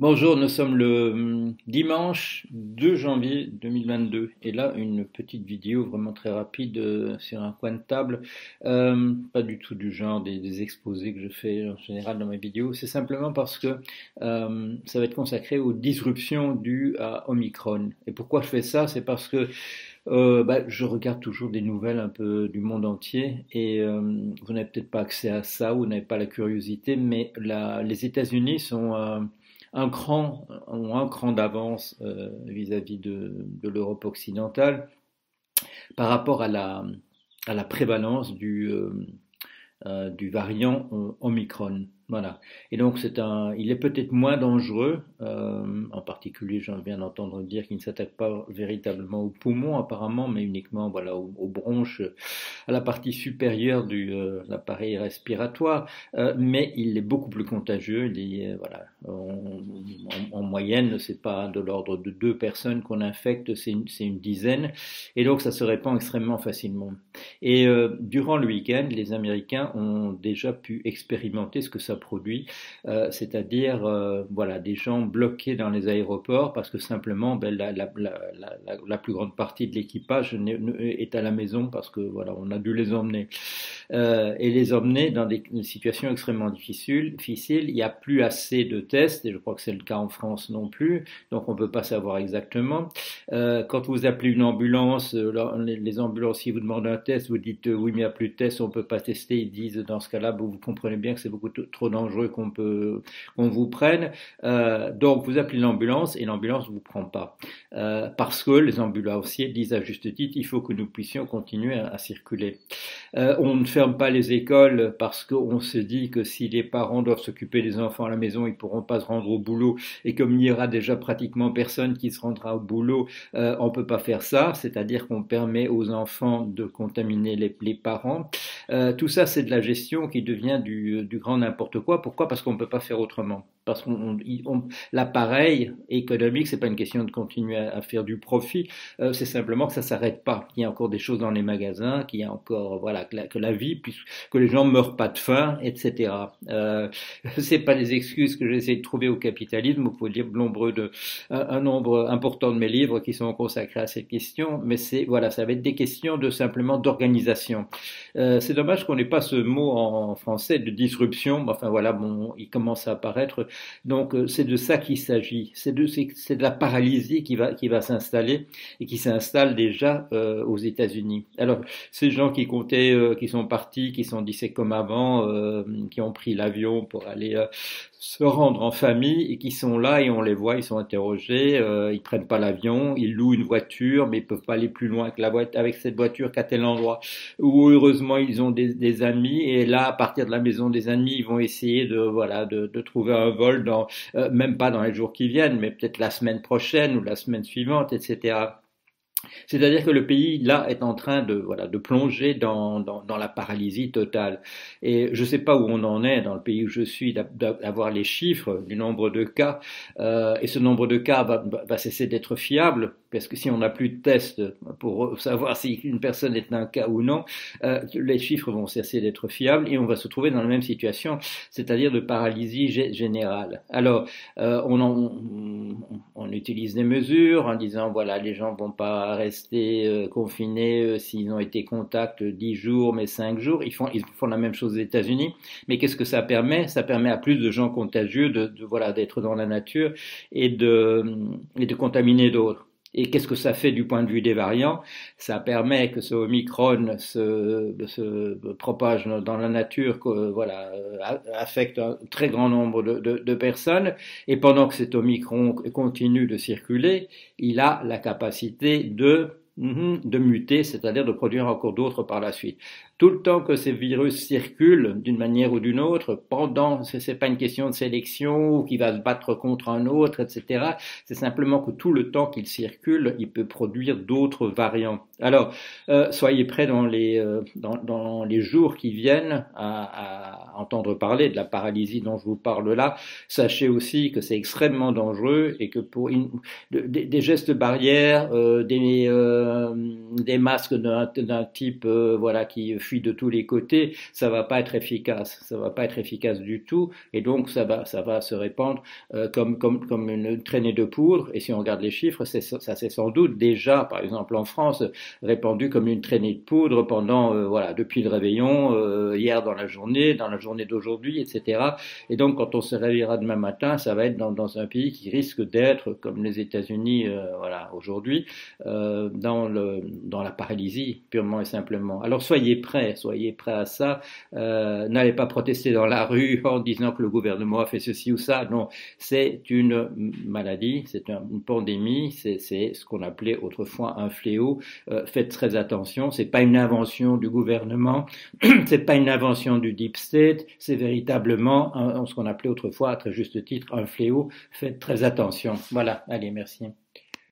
Bonjour, nous sommes le hum, dimanche 2 janvier 2022 et là une petite vidéo vraiment très rapide euh, sur un coin de table, euh, pas du tout du genre des, exposés que je fais en général dans mes vidéos, c'est simplement parce que euh, ça va être consacré aux disruptions dues à Omicron. Et pourquoi je fais ça? C'est parce que bah, je regarde toujours des nouvelles un peu du monde entier. Et vous n'avez peut-être pas accès à ça, vous n'avez pas la curiosité, mais les États-Unis sont un cran, un cran d'avance euh, vis-à-vis de, l'Europe occidentale par rapport à la, à la prévalence du, euh, euh, du variant Omicron. Voilà. Et donc c'est un, il est peut-être moins dangereux, euh, en particulier, j'en viens d'entendre dire qu'il ne s'attaque pas véritablement aux poumons apparemment, mais uniquement voilà aux, bronches, à la partie supérieure de euh, l'appareil respiratoire. Euh, mais il est beaucoup plus contagieux. Il est, voilà, en, en, moyenne, c'est pas de l'ordre de deux personnes qu'on infecte, c'est une, une, dizaine, et donc ça se répand extrêmement facilement. Et durant le week-end, les Américains ont déjà pu expérimenter ce que ça produit, euh, c'est-à-dire euh, voilà des gens bloqués dans les aéroports parce que simplement ben, la, plus grande partie de l'équipage est à la maison parce que voilà on a dû les emmener euh, et les emmener dans des, situations extrêmement difficiles. Difficiles, il n'y a plus assez de tests et je crois que c'est le cas en France non plus, donc on peut pas savoir exactement. quand vous appelez une ambulance, les, ambulanciers vous demandent un test, vous dites oui mais il n'y a plus de tests, on peut pas tester, ils disent dans ce cas-là vous comprenez bien que c'est beaucoup trop dangereux qu'on peut qu'on vous prenne. Euh, donc vous appelez l'ambulance et l'ambulance vous prend pas euh, parce que les ambulanciers disent à juste titre il faut que nous puissions continuer à, circuler. Euh, on ne ferme pas les écoles parce qu'on se dit que si les parents doivent s'occuper des enfants à la maison, ils pourront pas se rendre au boulot et comme il y aura déjà pratiquement personne qui se rendra au boulot, on peut pas faire ça. C'est-à-dire qu'on permet aux enfants de contaminer les, les parents. Tout ça, c'est de la gestion qui devient du, du grand n'importe quoi. Pourquoi? Parce qu'on ne peut pas faire autrement. Parce qu'on l'appareil économique, c'est pas une question de continuer à, faire du profit, euh, c'est simplement que ça s'arrête pas. Il y a encore des choses dans les magasins, qu'il y a encore voilà que la, vie, puisque que les gens meurent pas de faim, etc. Euh, c'est pas des excuses que j'essaie de trouver au capitalisme. Vous pouvez lire nombreux de un, nombre important de mes livres qui sont consacrés à cette question, mais c'est voilà, ça va être des questions de simplement d'organisation. Euh, c'est dommage qu'on n'ait pas ce mot en français de disruption. Enfin voilà, bon, il commence à apparaître. Donc euh, c'est de ça qu'il s'agit. C'est de, de la paralysie qui va, qui va s'installer et qui s'installe déjà euh, aux États-Unis. Alors ces gens qui comptaient, euh, qui sont partis, qui sont dit comme avant, qui ont pris l'avion pour aller se rendre en famille et qui sont là et on les voit, ils sont interrogés, euh, ils prennent pas l'avion, ils louent une voiture, mais ils peuvent pas aller plus loin que la voiture avec cette voiture qu'à tel endroit. Ou heureusement ils ont des, des, amis et là à partir de la maison des amis ils vont essayer de voilà de, de trouver un vol dans euh, même pas dans les jours qui viennent, mais peut-être la semaine prochaine ou la semaine suivante, etc. C'est-à-dire que le pays, là, est en train de, voilà, de plonger dans, dans, dans la paralysie totale. Et je ne sais pas où on en est dans le pays où je suis, d'avoir les chiffres du nombre de cas. Euh, et ce nombre de cas va, va cesser d'être fiable, parce que si on n'a plus de tests pour savoir si une personne est un cas ou non, euh, les chiffres vont cesser d'être fiables et on va se trouver dans la même situation, c'est-à-dire de paralysie générale. Alors, euh, on, on, on, utilise des mesures en disant, voilà, les gens vont pas rester euh, confinés euh, s'ils ont été contacts 10 jours, mais 5 jours. Ils font, ils la même chose aux États-Unis. Mais qu'est-ce que ça permet? Ça permet à plus de gens contagieux de, de voilà d'être dans la nature et de, et de contaminer d'autres. Et qu'est-ce que ça fait du point de vue des variants? Ça permet que ce Omicron se, propage dans la nature, que, voilà, affecte un très grand nombre de, personnes. Et pendant que cet Omicron continue de circuler, il a la capacité de de muter, c'est-à-dire de produire encore d'autres par la suite. Tout le temps que ces virus circulent d'une manière ou d'une autre, pendant, ce n'est pas une question de sélection ou qui va se battre contre un autre, etc. C'est simplement que tout le temps qu'il circule, il peut produire d'autres variants. Alors, euh, soyez prêts dans les, euh, dans, les jours qui viennent à, entendre parler de la paralysie dont je vous parle là. Sachez aussi que c'est extrêmement dangereux et que pour une, des, des, gestes barrières, euh, des, euh, des masques d'un type euh, voilà qui fuit de tous les côtés, ça va pas être efficace, ça va pas être efficace du tout, et donc ça va, ça va se répandre euh, comme, comme, comme une traînée de poudre. Et si on regarde les chiffres, ça s'est sans doute déjà, par exemple en France, répandu comme une traînée de poudre pendant, voilà, depuis le réveillon, hier dans la journée, dans la journée d'aujourd'hui, etc. Et donc quand on se réveillera demain matin, ça va être dans, dans un pays qui risque d'être, comme les États-Unis, voilà, aujourd'hui, dans, dans la paralysie, purement et simplement. Alors soyez prêts, soyez prêts à ça. N'allez pas protester dans la rue en disant que le gouvernement a fait ceci ou ça. Non, c'est une maladie, c'est une pandémie, c'est ce qu'on appelait autrefois un fléau. Euh, faites très attention, c'est pas une invention du gouvernement, c'est pas une invention du deep state, c'est véritablement ce qu'on appelait autrefois, à très juste titre, un fléau. Faites très attention. Voilà, allez, merci.